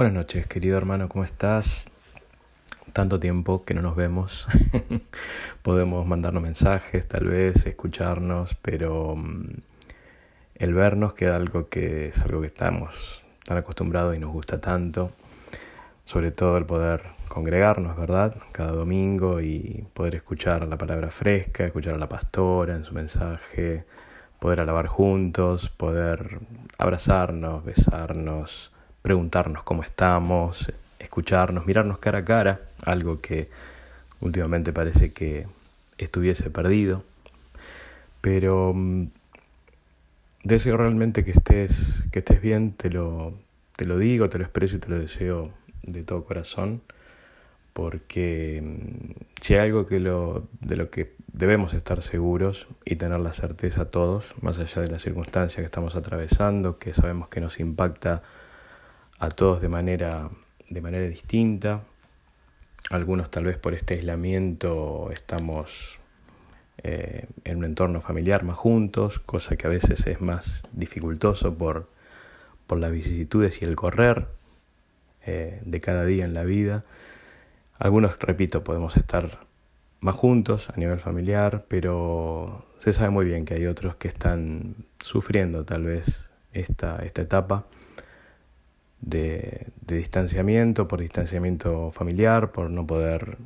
Buenas noches, querido hermano, ¿cómo estás? Tanto tiempo que no nos vemos. Podemos mandarnos mensajes, tal vez, escucharnos, pero mm, el vernos queda algo que es algo que estamos tan acostumbrados y nos gusta tanto. Sobre todo el poder congregarnos, ¿verdad? Cada domingo y poder escuchar la palabra fresca, escuchar a la pastora en su mensaje, poder alabar juntos, poder abrazarnos, besarnos preguntarnos cómo estamos, escucharnos, mirarnos cara a cara, algo que últimamente parece que estuviese perdido. Pero mm, deseo realmente que estés, que estés bien, te lo, te lo digo, te lo expreso y te lo deseo de todo corazón, porque mm, si hay algo que lo, de lo que debemos estar seguros y tener la certeza todos, más allá de la circunstancia que estamos atravesando, que sabemos que nos impacta a todos de manera, de manera distinta. Algunos tal vez por este aislamiento estamos eh, en un entorno familiar más juntos, cosa que a veces es más dificultoso por, por las vicisitudes y el correr eh, de cada día en la vida. Algunos, repito, podemos estar más juntos a nivel familiar, pero se sabe muy bien que hay otros que están sufriendo tal vez esta, esta etapa de, distanciamiento, por distanciamiento familiar, por no poder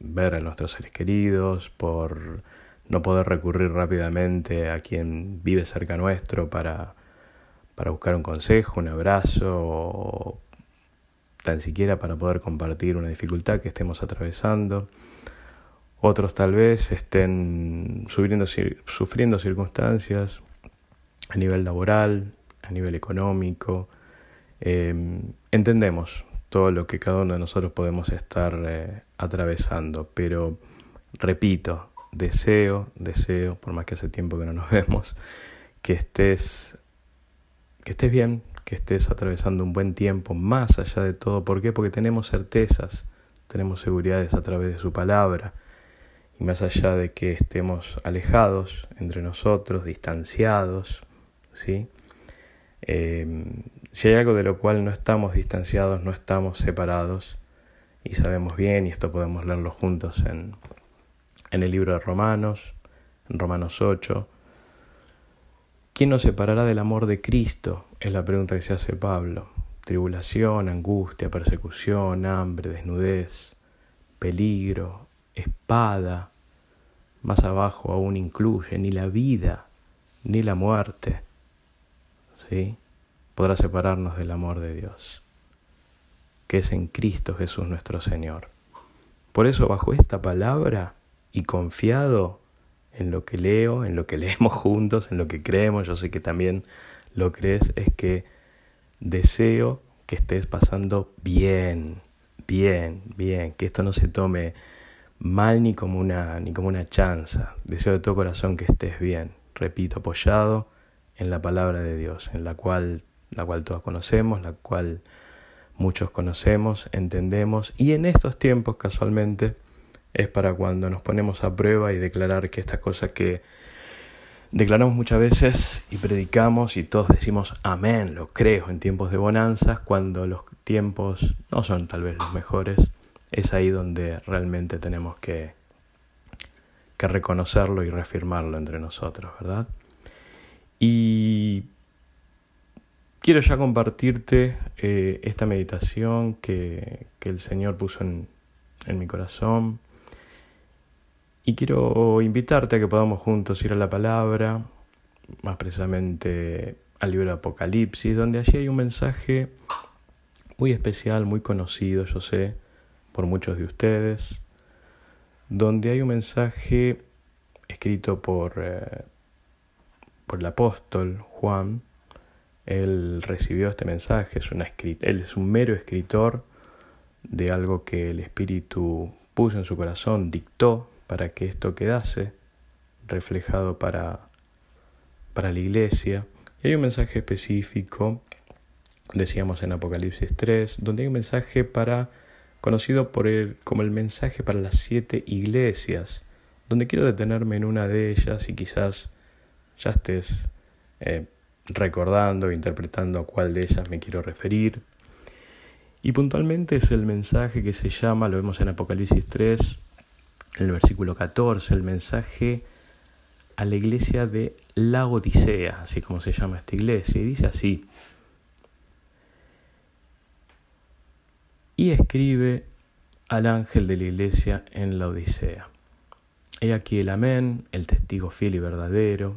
ver a nuestros seres queridos, por no poder recurrir rápidamente a quien vive cerca nuestro para, para buscar un consejo, un abrazo, o tan siquiera para poder compartir una dificultad que estemos atravesando. Otros tal vez estén sufriendo, sufriendo circunstancias a nivel laboral, a nivel económico, Em, entendemos todo lo que cada uno de nosotros podemos estar eh, atravesando, pero repito, deseo, deseo, por más que hace tiempo que no nos vemos, que estés, que estés bien, que estés atravesando un buen tiempo, más allá de todo. ¿Por qué? Porque tenemos certezas, tenemos seguridades a través de su palabra. Y más allá de que estemos alejados entre nosotros, distanciados, ¿sí? Em, si hay algo de lo cual no estamos distanciados, no estamos separados, y sabemos bien, y esto podemos leerlo juntos en, en el libro de Romanos, en Romanos 8, ¿quién nos separará del amor de Cristo? Es la pregunta que se hace Pablo. Tribulación, angustia, persecución, hambre, desnudez, peligro, espada, más abajo aún incluye ni la vida ni la muerte ¿sí? Podrá separarnos del amor de Dios, que es en Cristo Jesús nuestro Señor. Por eso, bajo esta palabra y confiado en lo que leo, en lo que leemos juntos, en lo que creemos, yo sé que también lo crees, es que deseo que estés pasando bien, bien, bien, que esto no se tome mal ni como una ni como una chanza. Deseo de todo corazón que estés bien, repito, apoyado en la palabra de Dios, en la cual, la cual todos conocemos, la cual muchos conocemos, entendemos, y en estos tiempos casualmente es para cuando nos ponemos a prueba y declarar que estas cosas que declaramos muchas veces y predicamos y todos decimos amén, lo creo en tiempos de bonanzas, cuando los tiempos no son tal vez los mejores, es ahí donde realmente tenemos que, que reconocerlo y reafirmarlo entre nosotros, ¿verdad? Y quiero ya compartirte eh, esta meditación que, el Señor puso en, mi corazón. Y quiero invitarte a que podamos juntos ir a la palabra, más precisamente al libro de Apocalipsis, donde allí hay un mensaje muy especial, muy conocido, yo sé, por muchos de ustedes, donde hay un mensaje escrito por eh, por el apóstol Juan, él recibió este mensaje, es una él es un mero escritor de algo que el Espíritu puso en su corazón, dictó para que esto quedase reflejado para, para la iglesia. Y hay un mensaje específico, decíamos en Apocalipsis 3, donde hay un mensaje para, conocido por él como el mensaje para las siete iglesias, donde quiero detenerme en una de ellas y quizás ya estés eh, recordando interpretando a cuál de ellas me quiero referir. Y puntualmente es el mensaje que se llama, lo vemos en Apocalipsis 3, en el versículo 14, el mensaje a la iglesia de la Odisea, así como se llama esta iglesia, y dice así, y escribe al ángel de la iglesia en la Odisea. He aquí el amén, el testigo fiel y verdadero,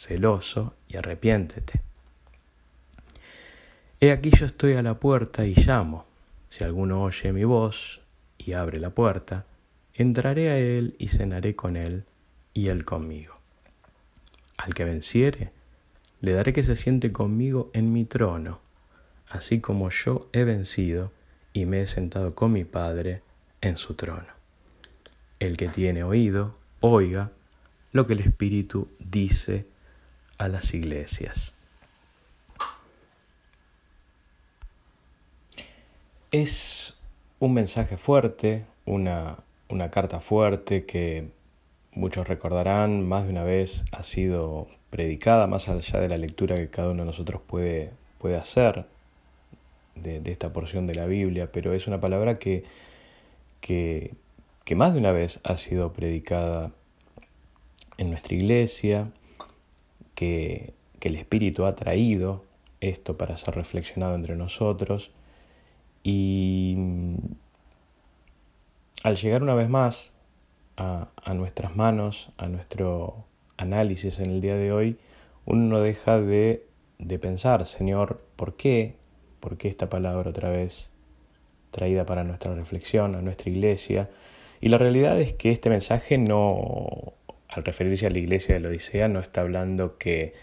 celoso y arrepiéntete. He aquí yo estoy a la puerta y llamo. Si alguno oye mi voz y abre la puerta, entraré a él y cenaré con él y él conmigo. Al que venciere, le daré que se siente conmigo en mi trono así como yo he vencido y me he sentado con mi Padre en su trono. El que tiene oído, oiga lo que el Espíritu dice a las iglesias. Es un mensaje fuerte, una, una carta fuerte que muchos recordarán más de una vez ha sido predicada, más allá de la lectura que cada uno de nosotros puede, puede hacer de, esta porción de la Biblia, pero es una palabra que, que, que más de una vez ha sido predicada en nuestra iglesia, que, el Espíritu ha traído esto para ser reflexionado entre nosotros y al llegar una vez más a, a, nuestras manos, a nuestro análisis en el día de hoy, uno no deja de, de pensar, Señor, ¿por qué ¿Por qué esta palabra otra vez traída para nuestra reflexión, a nuestra iglesia? Y la realidad es que este mensaje no, al referirse a la iglesia de la Odisea, no está hablando que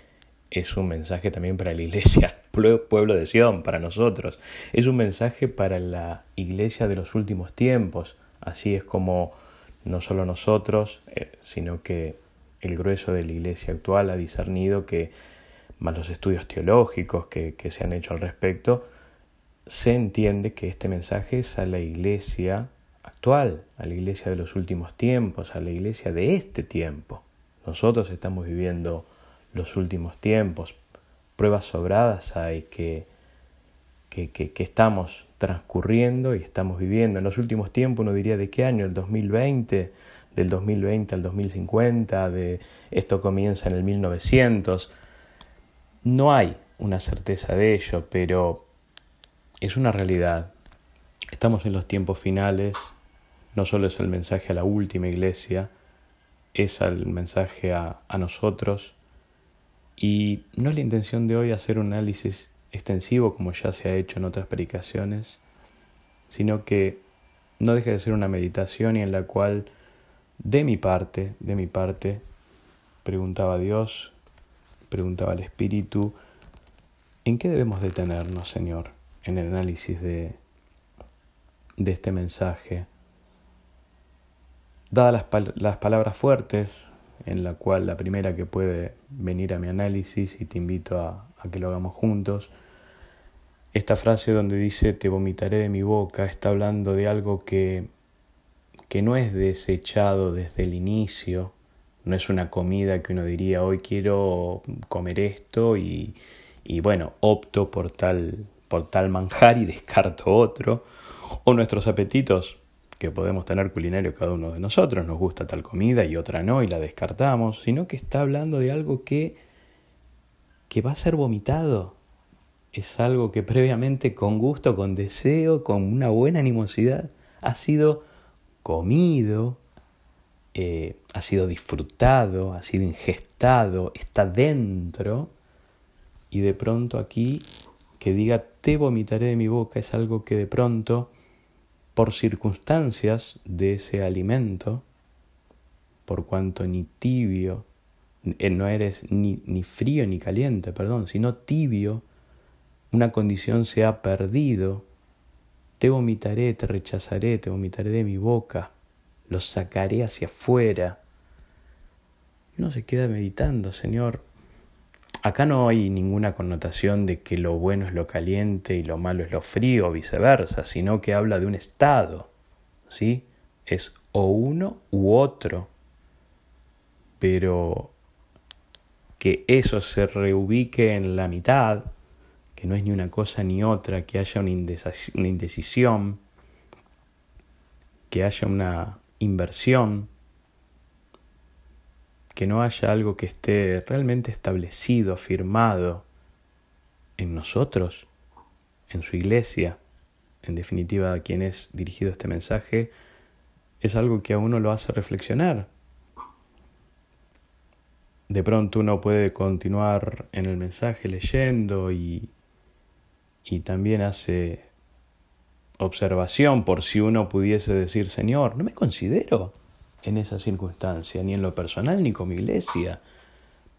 es un mensaje también para la iglesia, pueblo de Sion, para nosotros. Es un mensaje para la iglesia de los últimos tiempos. Así es como no solo nosotros, eh, sino que el grueso de la iglesia actual ha discernido que más los estudios teológicos que se han hecho al respecto, se entiende que este mensaje es a la iglesia actual, a la iglesia de los últimos tiempos, a la iglesia de este tiempo. Nosotros estamos viviendo los últimos tiempos, pruebas sobradas hay que, que, estamos transcurriendo y estamos viviendo. En los últimos tiempos uno diría de qué año, el 2020, del 2020 al 2050, de esto comienza en el 1900. No hay una certeza de ello, pero es una realidad. Estamos en los tiempos finales, no solo es el mensaje a la última iglesia, es el mensaje a, nosotros. Y no es la intención de hoy hacer un análisis extensivo como ya se ha hecho en otras predicaciones, sino que no deja de ser una meditación y en la cual de mi parte, de mi parte, preguntaba a Dios, preguntaba al Espíritu, ¿en qué debemos detenernos, Señor, en el análisis de este mensaje? Dadas las, las palabras fuertes, en la cual la primera que puede venir a mi análisis, y te invito a, a que lo hagamos juntos, esta frase donde dice te vomitaré de mi boca está hablando de algo que, que no es desechado desde el inicio, no es una comida que uno diría hoy quiero comer esto y, y bueno, opto por tal, por tal manjar y descarto otro, o nuestros apetitos que podemos tener culinario cada uno de nosotros, nos gusta tal comida y otra no y la descartamos, sino que está hablando de algo que, que va a ser vomitado. es algo que previamente con gusto, con deseo, con una buena animosidad, ha sido comido, eh, ha sido disfrutado, ha sido ingestado, está dentro, y de pronto aquí que diga te vomitaré de mi boca es algo que de pronto, por circunstancias de ese alimento, por cuanto ni tibio, eh, no eres ni, ni frío ni caliente, perdón, sino tibio, una condición se ha perdido, te vomitaré, te rechazaré, te vomitaré de mi boca, los sacaré hacia afuera. Uno se queda meditando, Señor. Acá no hay ninguna connotación de que lo bueno es lo caliente y lo malo es lo frío o viceversa, sino que habla de un estado, ¿sí? Es o uno u otro. Pero que eso se reubique en la mitad, que no es ni una cosa ni otra, que haya una indecisión, que haya una inversión, que no haya algo que esté realmente establecido, firmado en nosotros, en su iglesia, en definitiva a quien es dirigido este mensaje, es algo que a uno lo hace reflexionar. De pronto uno puede continuar en el mensaje leyendo y y también hace observación por si uno pudiese decir, Señor, no me considero en esa circunstancia, ni en lo personal, ni con mi iglesia.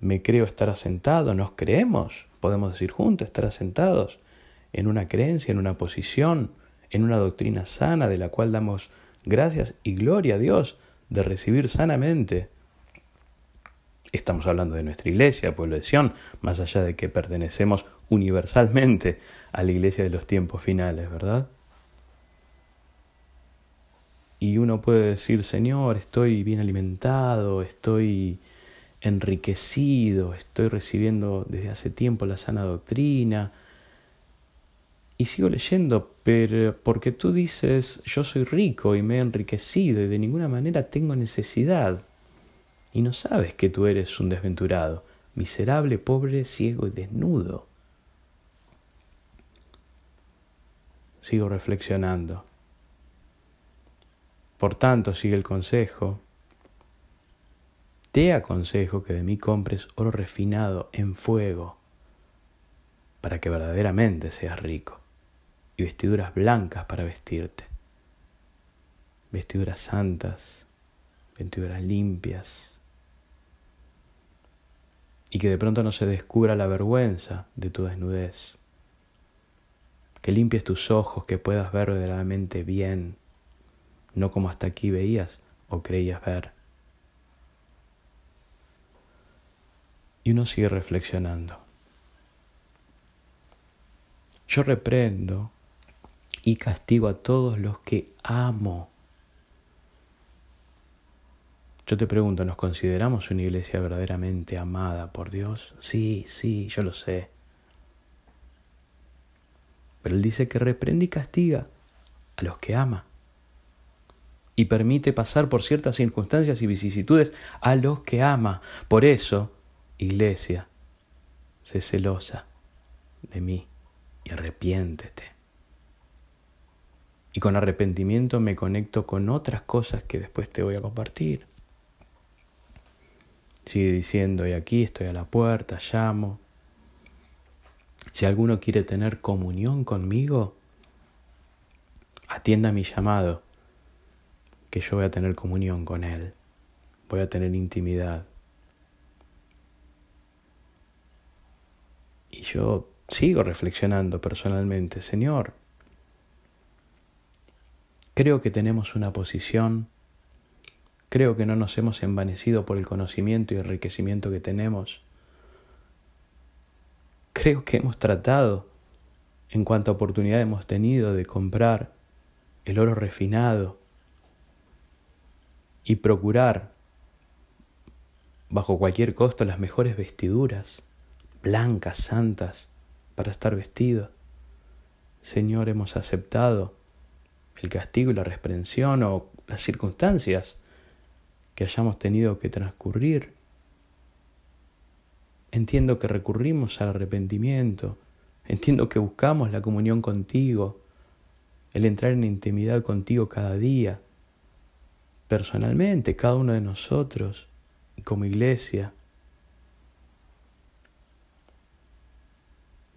Me creo estar asentado, nos creemos, podemos decir juntos, estar asentados en una creencia, en una posición, en una doctrina sana de la cual damos gracias y gloria a Dios de recibir sanamente Estamos hablando de nuestra iglesia, pueblo de Sion, más allá de que pertenecemos universalmente a la iglesia de los tiempos finales, ¿verdad? Y uno puede decir, Señor, estoy bien alimentado, estoy enriquecido, estoy recibiendo desde hace tiempo la sana doctrina. Y sigo leyendo, pero porque tú dices, yo soy rico y me he enriquecido y de ninguna manera tengo necesidad y no sabes que tú eres un desventurado, miserable, pobre, ciego y desnudo. Sigo reflexionando. Por tanto, sigue el consejo. Te aconsejo que de mí compres oro refinado en fuego, para que verdaderamente seas rico, y vestiduras blancas para vestirte, vestiduras santas, vestiduras limpias, y que de pronto no se descubra la vergüenza de tu desnudez. Que limpies tus ojos, que puedas ver verdaderamente bien, no como hasta aquí veías o creías ver. Y uno sigue reflexionando. Yo reprendo y castigo a todos los que amo yo te pregunto, ¿nos consideramos una iglesia verdaderamente amada por Dios? Sí, sí, yo lo sé. Pero Él dice que reprende y castiga a los que ama. Y permite pasar por ciertas circunstancias y vicisitudes a los que ama. Por eso, iglesia, sé celosa de mí y arrepiéntete. Y con arrepentimiento me conecto con otras cosas que después te voy a compartir. Sigue diciendo, y aquí estoy a la puerta, llamo. Si alguno quiere tener comunión conmigo, atienda mi llamado, que yo voy a tener comunión con Él, voy a tener intimidad. Y yo sigo reflexionando personalmente, Señor, creo que tenemos una posición Creo que no nos hemos envanecido por el conocimiento y enriquecimiento que tenemos. Creo que hemos tratado, en cuanto a oportunidad hemos tenido, de comprar el oro refinado y procurar bajo cualquier costo las mejores vestiduras, blancas, santas, para estar vestidos. Señor, hemos aceptado el castigo y la reprensión o las circunstancias que hayamos tenido que transcurrir. Entiendo que recurrimos al arrepentimiento, entiendo que buscamos la comunión contigo, el entrar en intimidad contigo cada día, personalmente, cada uno de nosotros, como iglesia.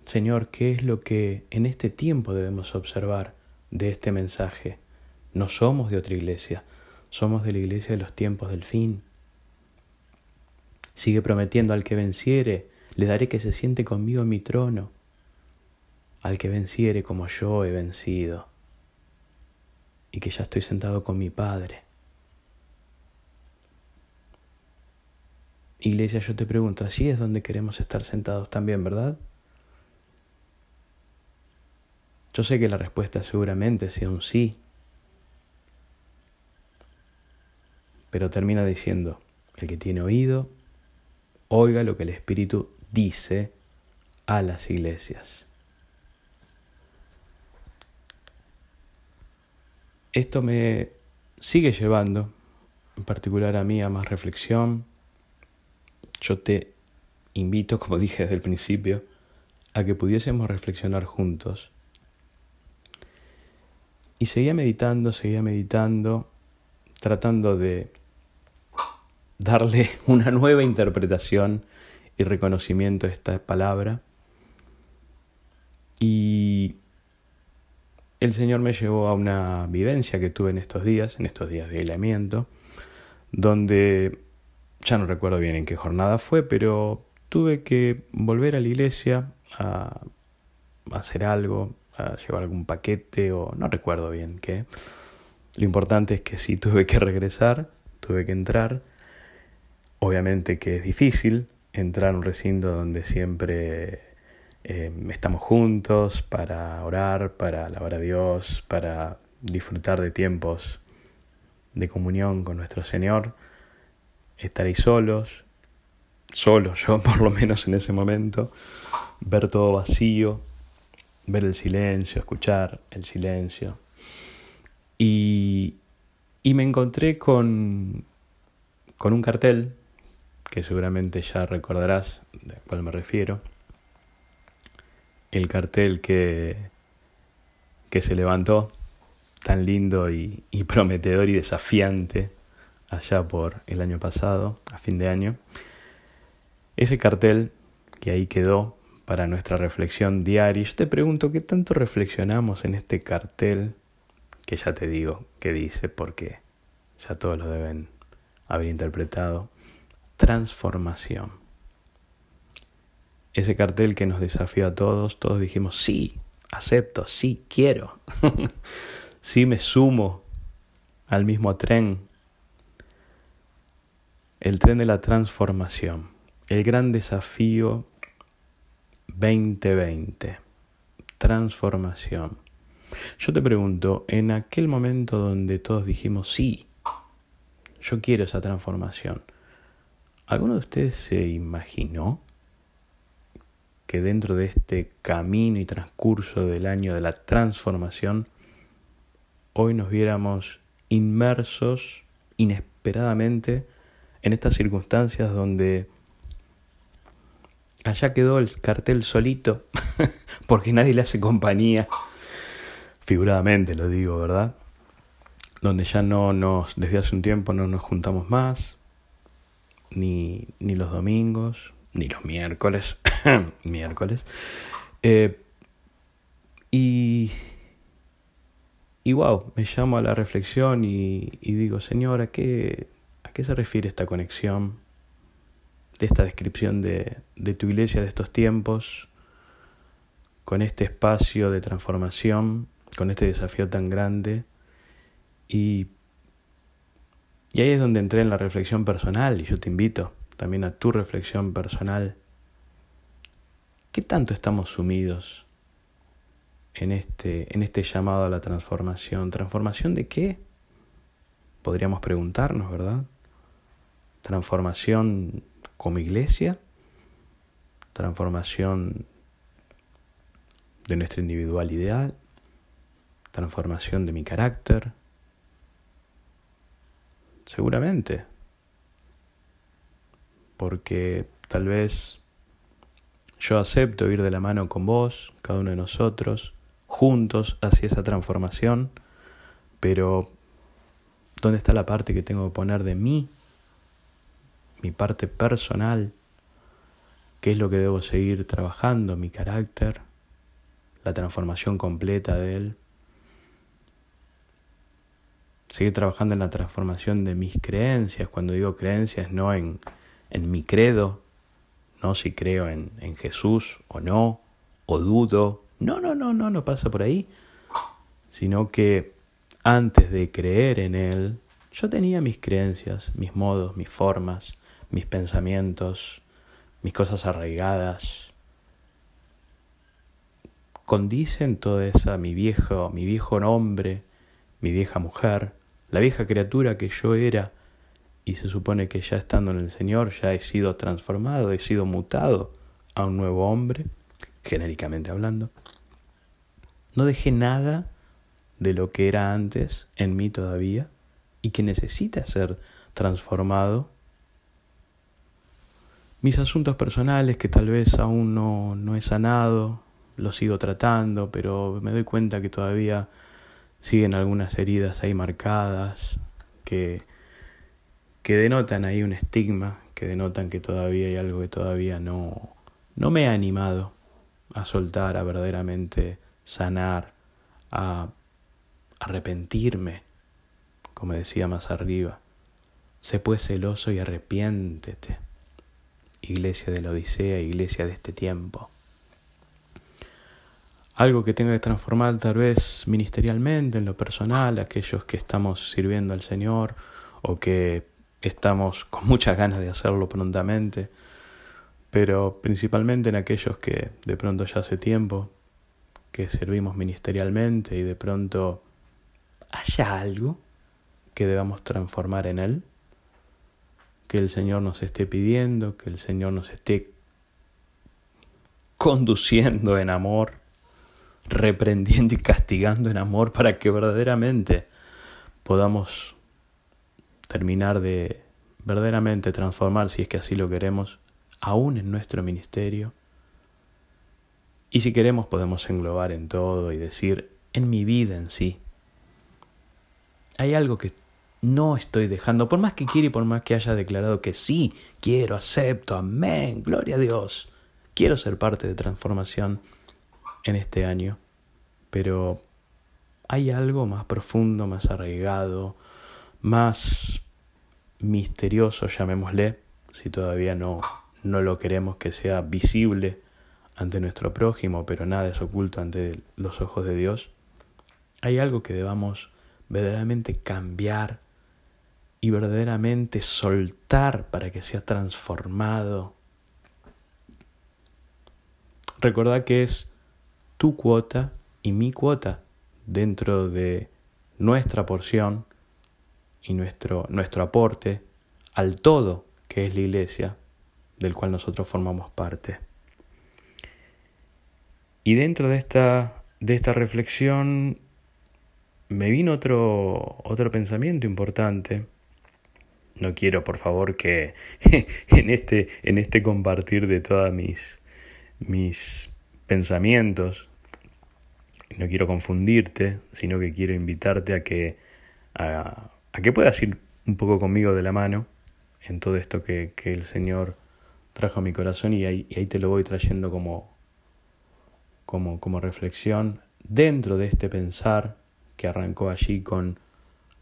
Señor, ¿qué es lo que en este tiempo debemos observar de este mensaje? No somos de otra iglesia, somos de la iglesia de los tiempos del fin. Sigue prometiendo al que venciere, le daré que se siente conmigo en mi trono, al que venciere como yo he vencido, y que ya estoy sentado con mi Padre. Iglesia, yo te pregunto, allí es donde queremos estar sentados también, ¿verdad? Yo sé que la respuesta seguramente sea un sí, pero termina diciendo, el que tiene oído, oiga lo que el Espíritu dice a las iglesias. Esto me sigue llevando, en particular a mí, a más reflexión. Yo te invito, como dije desde el principio, a que pudiésemos reflexionar juntos y seguía meditando, seguía meditando, tratando de darle una nueva interpretación y reconocimiento a esta palabra. Y el Señor me llevó a una vivencia que tuve en estos días, en estos días de aislamiento, donde ya no recuerdo bien en qué jornada fue, pero tuve que volver a la iglesia a hacer algo, llevar algún paquete o no recuerdo bien qué. Lo importante es que sí tuve que regresar, tuve que entrar. Obviamente que es difícil entrar a un recinto donde siempre eh, estamos juntos para orar, para alabar a Dios, para disfrutar de tiempos de comunión con nuestro Señor. Estaréis solos, solo yo por lo menos en ese momento, ver todo vacío, ver el silencio, escuchar el silencio. Y, y me encontré con, con un cartel, que seguramente ya recordarás de cuál me refiero. El cartel que, que se levantó tan lindo y, y prometedor y desafiante allá por el año pasado, a fin de año. Ese cartel que ahí quedó para nuestra reflexión diaria. Yo te pregunto, ¿qué tanto reflexionamos en este cartel que ya te digo que dice, porque ya todos lo deben haber interpretado? Transformación. Ese cartel que nos desafió a todos, todos dijimos, sí, acepto, sí, quiero, sí me sumo al mismo tren, el tren de la transformación, el gran desafío 2020. Transformación. Yo te pregunto, en aquel momento donde todos dijimos, sí, yo quiero esa transformación, ¿alguno de ustedes se imaginó que dentro de este camino y transcurso del año de la transformación, hoy nos viéramos inmersos inesperadamente en estas circunstancias donde Allá quedó el cartel solito, porque nadie le hace compañía. Figuradamente lo digo, ¿verdad? Donde ya no nos, desde hace un tiempo no nos juntamos más, ni, ni los domingos, ni los miércoles, miércoles. Eh, y, y wow, me llamo a la reflexión y, y digo, Señor, ¿a qué, ¿a qué se refiere esta conexión? de esta descripción de, tu iglesia de estos tiempos, con este espacio de transformación, con este desafío tan grande. Y, y ahí es donde entré en la reflexión personal y yo te invito también a tu reflexión personal. ¿Qué tanto estamos sumidos en este, en este llamado a la transformación? ¿Transformación de qué? Podríamos preguntarnos, ¿verdad? Transformación como iglesia, transformación de nuestra individualidad, transformación de mi carácter, seguramente, porque tal vez Yo acepto ir de la mano con vos, cada uno de nosotros, juntos hacia esa transformación, pero ¿dónde está la parte que tengo que poner de mí? Mi parte personal, qué es lo que debo seguir trabajando, mi carácter, la transformación completa de él. Seguir trabajando en la transformación de mis creencias, cuando digo creencias no en, en mi credo, no si creo en, en Jesús o no, o dudo, no, no, no, no, no pasa por ahí, sino que antes de creer en Él, yo tenía mis creencias, mis modos, mis formas, mis pensamientos, mis cosas arraigadas. Condicen toda esa mi viejo, mi viejo hombre, mi vieja mujer, la vieja criatura que yo era, y se supone que ya estando en el Señor ya he sido transformado, he sido mutado a un nuevo hombre, genéricamente hablando. No dejé nada de lo que era antes en mí todavía y que necesita ser transformado. Mis asuntos personales que tal vez aún no, no he sanado, los sigo tratando, pero me doy cuenta que todavía siguen algunas heridas ahí marcadas, que, que denotan ahí un estigma, que denotan que todavía hay algo que todavía no, no me ha animado a soltar, a verdaderamente sanar, a arrepentirme, como decía más arriba. Sé pues celoso y arrepiéntete, iglesia de la Odisea, iglesia de este tiempo. Algo que tenga que transformar tal vez ministerialmente, en lo personal, aquellos que estamos sirviendo al Señor o que estamos con muchas ganas de hacerlo prontamente, pero principalmente en aquellos que de pronto ya hace tiempo que servimos ministerialmente y de pronto haya algo que debamos transformar en Él, que el Señor nos esté pidiendo, que el Señor nos esté conduciendo en amor, reprendiendo y castigando en amor para que verdaderamente podamos terminar de verdaderamente transformar, si es que así lo queremos, aún en nuestro ministerio. Y si queremos podemos englobar en todo y decir, en mi vida en sí, hay algo que no estoy dejando, por más que quiera y por más que haya declarado que sí, quiero, acepto, amén, gloria a Dios, quiero ser parte de transformación en este año, pero hay algo más profundo, más arraigado, más misterioso, llamémosle, si todavía no, no lo queremos que sea visible ante nuestro prójimo, pero nada es oculto ante los ojos de Dios, hay algo que debamos verdaderamente cambiar y verdaderamente soltar para que sea transformado. Recordad que es tu cuota y mi cuota dentro de nuestra porción y nuestro, nuestro aporte al todo que es la iglesia del cual nosotros formamos parte. Y dentro de esta, de esta reflexión me vino otro, otro pensamiento importante. No quiero, por favor, que en este, en este compartir de todos mis, mis pensamientos, no quiero confundirte, sino que quiero invitarte a que, a, que puedas ir un poco conmigo de la mano en todo esto que, que el Señor trajo a mi corazón y ahí, ahí te lo voy trayendo como, como, reflexión dentro de este pensar que arrancó allí con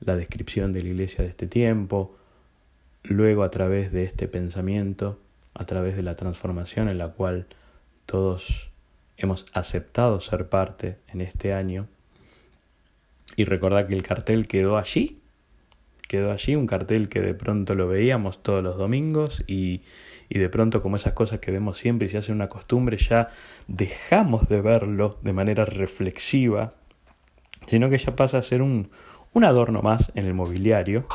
la descripción de la iglesia de este tiempo, luego a través de este pensamiento, a través de la transformación en la cual todos hemos aceptado ser parte en este año. Y recordar que el cartel quedó allí, quedó allí, un cartel que de pronto lo veíamos todos los domingos y, y de pronto como esas cosas que vemos siempre y se hacen una costumbre ya dejamos de verlo de manera reflexiva, sino que ya pasa a ser un, un adorno más en el mobiliario.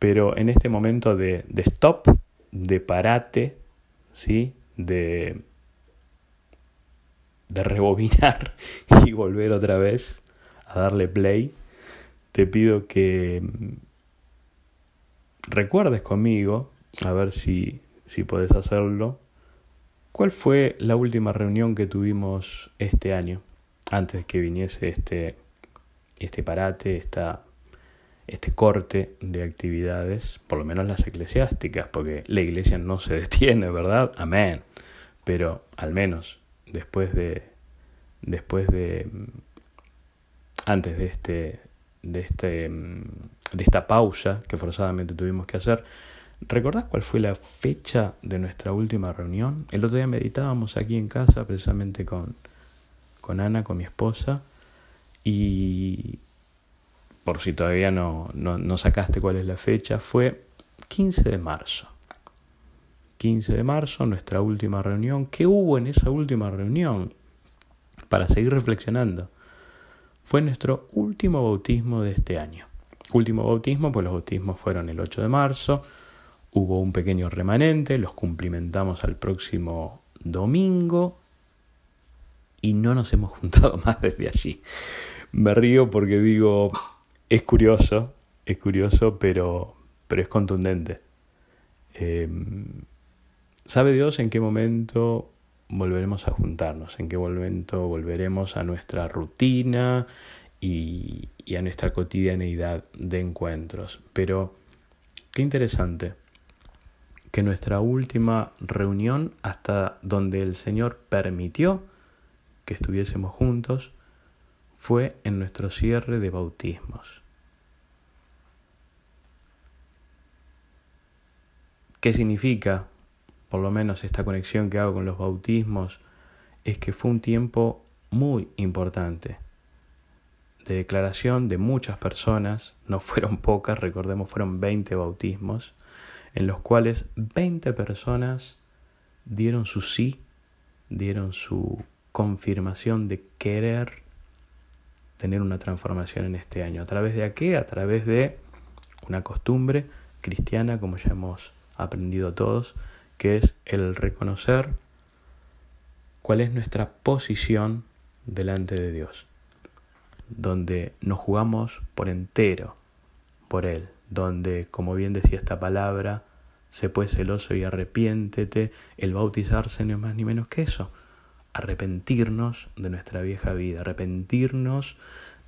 Pero en este momento de, stop, de parate, ¿sí? de, de rebobinar y volver otra vez a darle play, te pido que recuerdes conmigo a ver si, si puedes hacerlo, ¿Cuál fue la última reunión que tuvimos este año, antes de que viniese este, este parate, esta, este corte de actividades, por lo menos las eclesiásticas, porque la iglesia no se detiene, ¿verdad? Amén. Pero al menos después de, después de, antes de este, de este, de esta pausa que forzadamente tuvimos que hacer, ¿Recordás cuál fue la fecha de nuestra última reunión? El otro día meditábamos aquí en casa precisamente con, con Ana, con mi esposa, y por si todavía no, no, sacaste cuál es la fecha, fue 15 de marzo. 15 de marzo, nuestra última reunión. ¿Qué hubo en esa última reunión? Para seguir reflexionando. Fue nuestro último bautismo de este año. Último bautismo, pues los bautismos fueron el 8 de marzo, Hubo un pequeño remanente, los cumplimentamos al próximo domingo y no nos hemos juntado más desde allí. Me río porque digo, es curioso, es curioso, pero, pero es contundente. Em, ¿Sabe Dios en qué momento volveremos a juntarnos? ¿En qué momento volveremos a nuestra rutina y, y a nuestra cotidianeidad de encuentros? Pero qué interesante que nuestra última reunión, hasta donde el Señor permitió que estuviésemos juntos, fue en nuestro cierre de bautismos. ¿Qué significa, por lo menos, esta conexión que hago con los bautismos? Es que fue un tiempo muy importante de declaración de muchas personas, no fueron pocas, recordemos, fueron 20 bautismos, en los cuales 20 personas dieron su sí, dieron su confirmación de querer tener una transformación en este año. ¿A través de qué? A través de una costumbre cristiana, como ya hemos aprendido todos, que es el reconocer cuál es nuestra posición delante de Dios, donde nos jugamos por entero por Él, donde, como bien decía esta palabra, se pues celoso y arrepiéntete, el bautizarse no es más ni menos que eso, arrepentirnos de nuestra vieja vida, arrepentirnos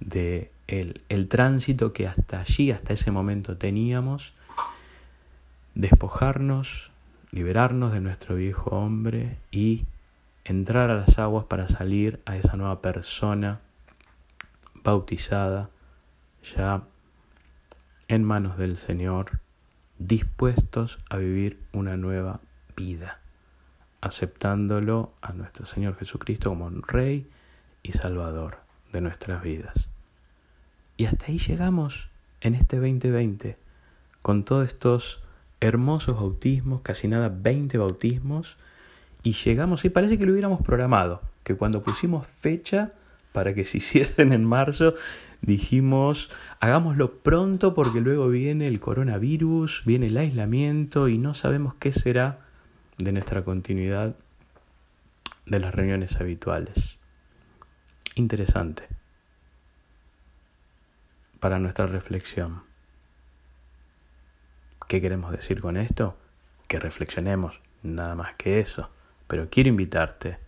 de el, el tránsito que hasta allí, hasta ese momento teníamos, despojarnos, liberarnos de nuestro viejo hombre y entrar a las aguas para salir a esa nueva persona bautizada, ya en manos del Señor, dispuestos a vivir una nueva vida, aceptándolo a nuestro Señor Jesucristo como Rey y Salvador de nuestras vidas. Y hasta ahí llegamos en este 2020, con todos estos hermosos bautismos, casi nada 20 bautismos, y llegamos, y parece que lo hubiéramos programado, que cuando pusimos fecha para que se hiciesen en marzo, dijimos, hagámoslo pronto porque luego viene el coronavirus, viene el aislamiento y no sabemos qué será de nuestra continuidad de las reuniones habituales. Interesante para nuestra reflexión. ¿Qué queremos decir con esto? Que reflexionemos, nada más que eso. Pero quiero invitarte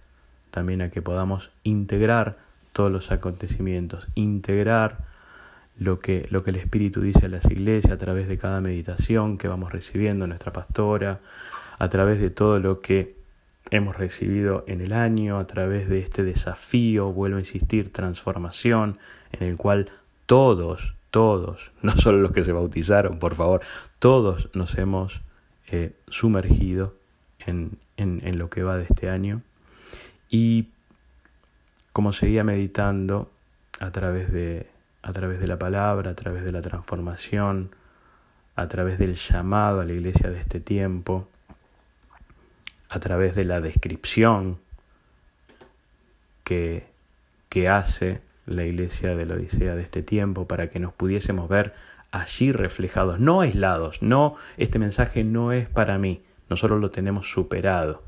también a que podamos integrar todos los acontecimientos, integrar lo que, lo que el Espíritu dice a las iglesias a través de cada meditación que vamos recibiendo nuestra pastora, a través de todo lo que hemos recibido en el año, a través de este desafío, vuelvo a insistir, transformación, en el cual todos, todos, no solo los que se bautizaron, por favor, todos nos hemos eh, sumergido en, en, en lo que va de este año. Y como seguía meditando a través de, a través de la palabra, a través de la transformación, a través del llamado a la iglesia de este tiempo, a través de la descripción que, que hace la iglesia de la Odisea de este tiempo para que nos pudiésemos ver allí reflejados, no aislados, no, este mensaje no es para mí, nosotros lo tenemos superado.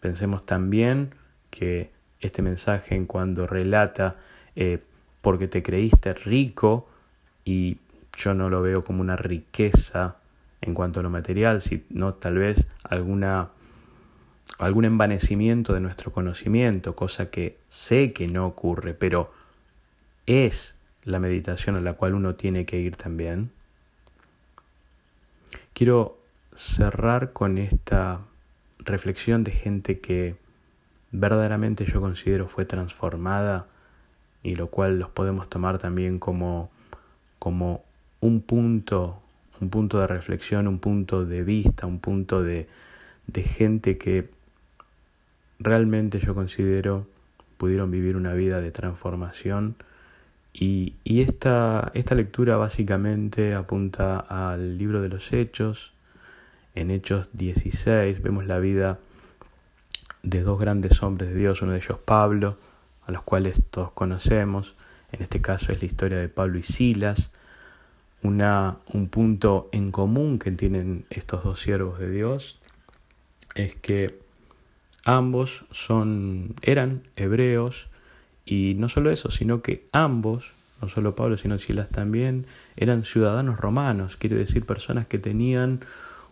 Pensemos también que este mensaje en cuando relata eh, porque te creíste rico y yo no lo veo como una riqueza en cuanto a lo material, sino tal vez alguna algún envanecimiento de nuestro conocimiento, cosa que sé que no ocurre, pero es la meditación a la cual uno tiene que ir también. Quiero cerrar con esta reflexión de gente que verdaderamente yo considero fue transformada y lo cual los podemos tomar también como, como un punto, un punto de reflexión, un punto de vista, un punto de, de gente que realmente yo considero pudieron vivir una vida de transformación y, y esta, esta lectura básicamente apunta al libro de los Hechos. En Hechos 16 vemos la vida de dos grandes hombres de Dios, uno de ellos Pablo, a los cuales todos conocemos. En este caso es la historia de Pablo y Silas. Una, un punto en común que tienen estos dos siervos de Dios es que ambos son, eran hebreos y no solo eso, sino que ambos, no solo Pablo, sino Silas también, eran ciudadanos romanos, quiere decir personas que tenían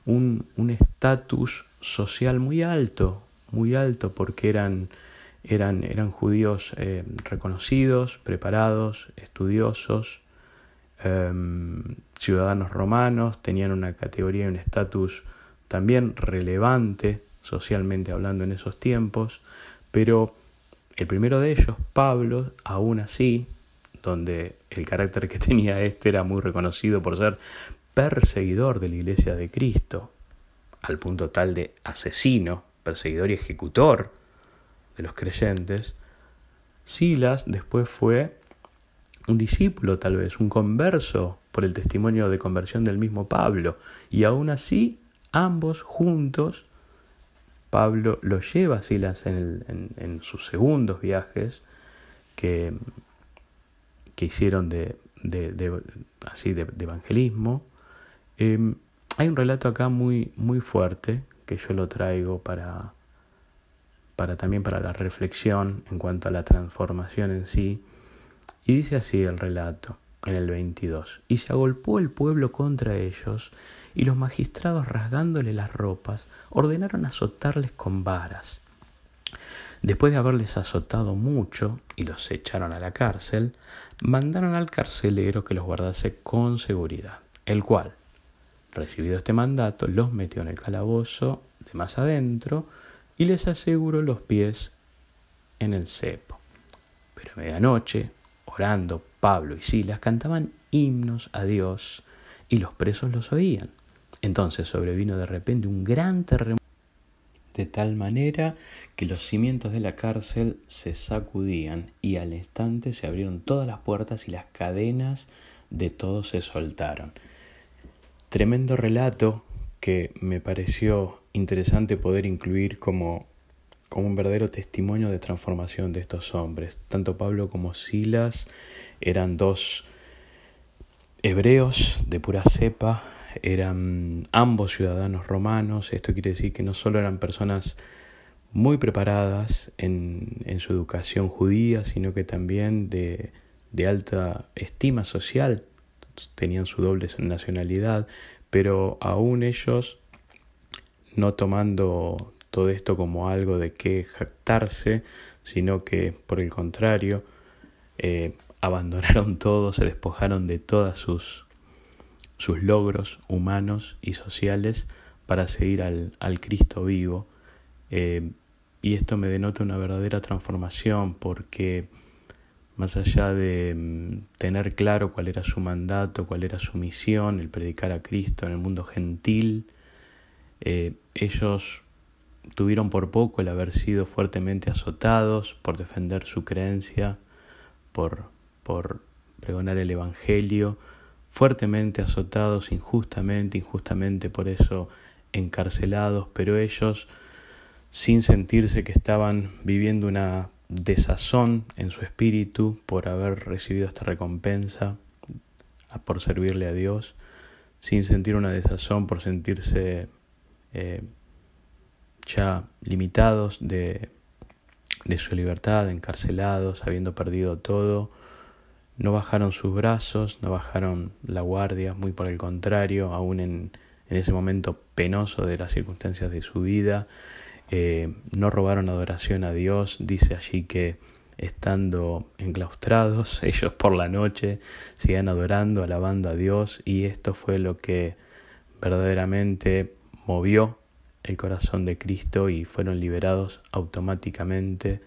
un estatus social muy alto, muy alto porque eran, eran, eran judíos eh, reconocidos, preparados, estudiosos, em, ciudadanos romanos, tenían una categoría y un estatus también relevante socialmente hablando en esos tiempos, pero el primero de ellos, Pablo, aún así, donde el carácter que tenía este era muy reconocido por ser perseguidor de la iglesia de Cristo, al punto tal de asesino, perseguidor y ejecutor de los creyentes, Silas después fue un discípulo tal vez, un converso por el testimonio de conversión del mismo Pablo, y aún así ambos juntos, Pablo lo lleva a Silas en, sus segundos viajes que, que hicieron de, así de, evangelismo. Em, hay un relato acá muy, muy fuerte que yo lo traigo para, para también para la reflexión en cuanto a la transformación en sí. Y dice así el relato en el 22. Y se agolpó el pueblo contra ellos, y los magistrados rasgándole las ropas, ordenaron azotarles con varas. Después de haberles azotado mucho y los echaron a la cárcel, mandaron al carcelero que los guardase con seguridad, el cual, Recibido este mandato, los metió en el calabozo de más adentro y les aseguró los pies en el cepo. Pero a medianoche, orando, Pablo y Silas cantaban himnos a Dios y los presos los oían. Entonces sobrevino de repente un gran terremoto de tal manera que los cimientos de la cárcel se sacudían y al instante se abrieron todas las puertas y las cadenas de todos se soltaron. Tremendo relato que me pareció interesante poder incluir como, como un verdadero testimonio de transformación de estos hombres. Tanto Pablo como Silas eran dos hebreos de pura cepa, eran ambos ciudadanos romanos, esto quiere decir que no solo eran personas muy preparadas en, en su educación judía, sino que también de, de alta estima social tenían su doble nacionalidad, pero aún ellos no tomando todo esto como algo de que jactarse, sino que por el contrario, eh, abandonaron todo, se despojaron de todos sus, sus logros humanos y sociales para seguir al, al Cristo vivo. Eh, y esto me denota una verdadera transformación porque más allá de mm, tener claro cuál era su mandato, cuál era su misión, el predicar a Cristo en el mundo gentil, eh, ellos tuvieron por poco el haber sido fuertemente azotados por defender su creencia, por, por pregonar el Evangelio, fuertemente azotados injustamente, injustamente por eso encarcelados, pero ellos, sin sentirse que estaban viviendo una desazón en su espíritu por haber recibido esta recompensa, por servirle a Dios, sin sentir una desazón por sentirse eh, ya limitados de, de su libertad, encarcelados, habiendo perdido todo, no bajaron sus brazos, no bajaron la guardia, muy por el contrario, aún en, en ese momento penoso de las circunstancias de su vida, eh, no robaron adoración a Dios, dice allí que estando enclaustrados, ellos por la noche siguen adorando, alabando a Dios y esto fue lo que verdaderamente movió el corazón de Cristo y fueron liberados automáticamente.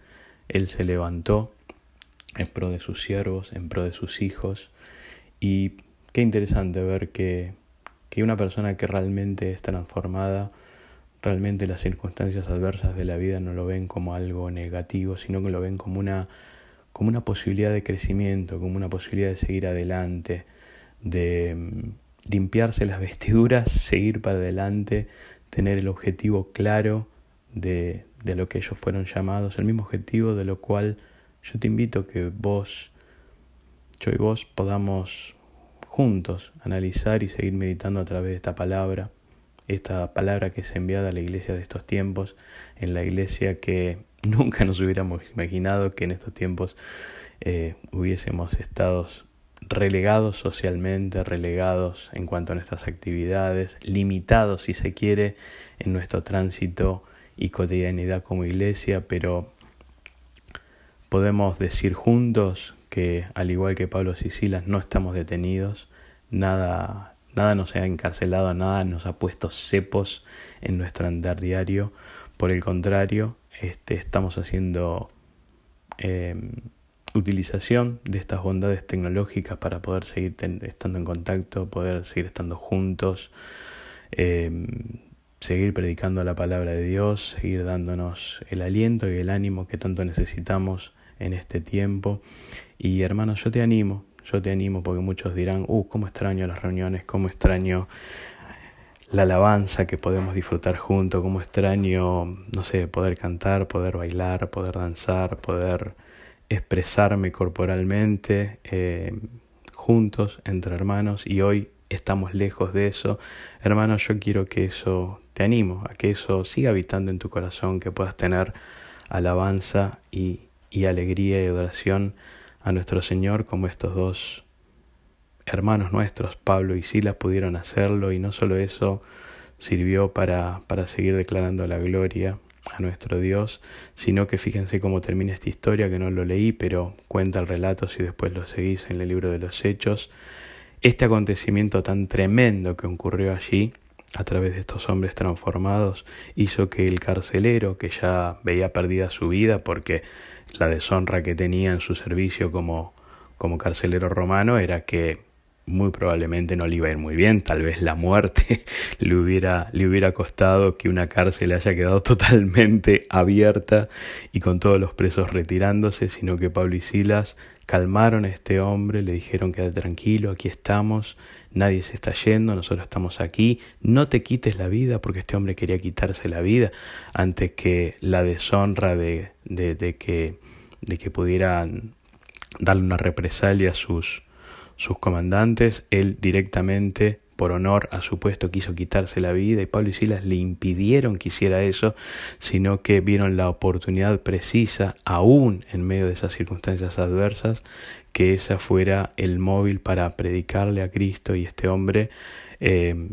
Él se levantó en pro de sus siervos, en pro de sus hijos y qué interesante ver que, que una persona que realmente es transformada, realmente las circunstancias adversas de la vida no lo ven como algo negativo, sino que lo ven como una, como una posibilidad de crecimiento, como una posibilidad de seguir adelante, de mm, limpiarse las vestiduras, seguir para adelante, tener el objetivo claro de, de lo que ellos fueron llamados, el mismo objetivo de lo cual yo te invito a que vos, yo y vos podamos juntos analizar y seguir meditando a través de esta palabra esta palabra que es enviada a la iglesia de estos tiempos, en la iglesia que nunca nos hubiéramos imaginado que en estos tiempos eh, hubiésemos estado relegados socialmente, relegados en cuanto a nuestras actividades, limitados si se quiere en nuestro tránsito y cotidianidad como iglesia, pero podemos decir juntos que al igual que Pablo Sicilas no estamos detenidos, nada Nada nos ha encarcelado, nada nos ha puesto cepos en nuestro andar diario. Por el contrario, este, estamos haciendo em, utilización de estas bondades tecnológicas para poder seguir estando en contacto, poder seguir estando juntos, em, seguir predicando la palabra de Dios, seguir dándonos el aliento y el ánimo que tanto necesitamos en este tiempo. Y hermanos, yo te animo, yo te animo porque muchos dirán, uh, cómo extraño las reuniones, cómo extraño la alabanza que podemos disfrutar juntos, cómo extraño, no sé, poder cantar, poder bailar, poder danzar, poder expresarme corporalmente eh, juntos entre hermanos y hoy estamos lejos de eso. Hermanos, yo quiero que eso te animo, a que eso siga habitando en tu corazón, que puedas tener alabanza y, y alegría y adoración a nuestro Señor como estos dos hermanos nuestros, Pablo y Silas, pudieron hacerlo y no solo eso sirvió para, para seguir declarando la gloria a nuestro Dios, sino que fíjense cómo termina esta historia, que no lo leí, pero cuenta el relato si después lo seguís en el libro de los Hechos. Este acontecimiento tan tremendo que ocurrió allí, a través de estos hombres transformados, hizo que el carcelero, que ya veía perdida su vida porque la deshonra que tenía en su servicio como, como carcelero romano era que muy probablemente no le iba a ir muy bien, tal vez la muerte le hubiera, le hubiera costado que una cárcel haya quedado totalmente abierta y con todos los presos retirándose, sino que Pablo y Silas calmaron a este hombre, le dijeron quédate tranquilo, aquí estamos, nadie se está yendo, nosotros estamos aquí, no te quites la vida, porque este hombre quería quitarse la vida antes que la deshonra de, de, de que, de que pudieran darle una represalia a sus, sus comandantes, él directamente por honor a su puesto quiso quitarse la vida y Pablo y Silas le impidieron que hiciera eso, sino que vieron la oportunidad precisa, aún en medio de esas circunstancias adversas, que esa fuera el móvil para predicarle a Cristo y este hombre eh,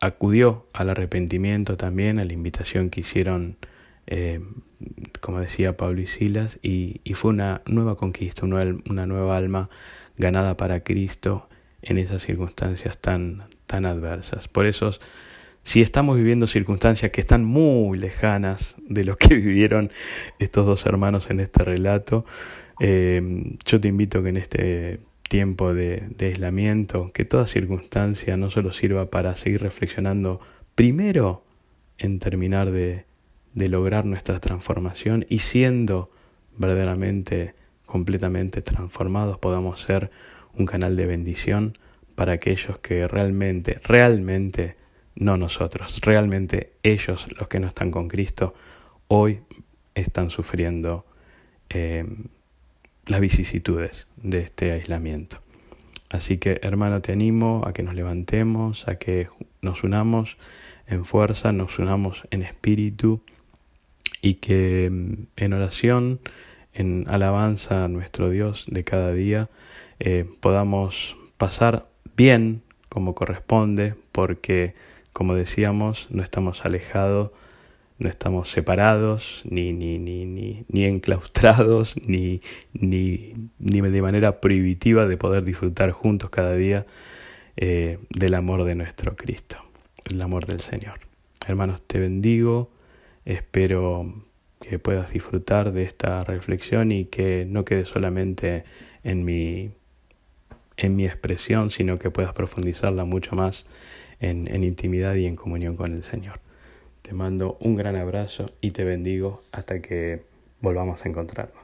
acudió al arrepentimiento también, a la invitación que hicieron, eh, como decía Pablo y Silas, y, fue una nueva conquista, una nueva alma ganada para Cristo en esas circunstancias tan, tan adversas. Por eso, si estamos viviendo circunstancias que están muy lejanas de lo que vivieron estos dos hermanos en este relato, eh, yo te invito que en este tiempo de, de, aislamiento, que toda circunstancia no solo sirva para seguir reflexionando primero en terminar de, de lograr nuestra transformación y siendo verdaderamente, completamente transformados, podamos ser un canal de bendición para aquellos que realmente, realmente, no nosotros, realmente ellos los que no están con Cristo, hoy están sufriendo eh, las vicisitudes de este aislamiento. Así que hermano, te animo a que nos levantemos, a que nos unamos en fuerza, nos unamos en espíritu y que mm, en oración, en alabanza a nuestro Dios de cada día, eh, podamos pasar bien como corresponde, porque, como decíamos, no estamos alejados no estamos separados, ni, ni, ni, ni, ni enclaustrados, ni, ni, ni de manera prohibitiva de poder disfrutar juntos cada día eh, del amor de nuestro Cristo, el amor del Señor. Hermanos, te bendigo, espero que puedas disfrutar de esta reflexión y que no quede solamente en mi, en mi expresión, sino que puedas profundizarla mucho más en, en intimidad y en comunión con el Señor. Te mando un gran abrazo y te bendigo hasta que volvamos a encontrarnos.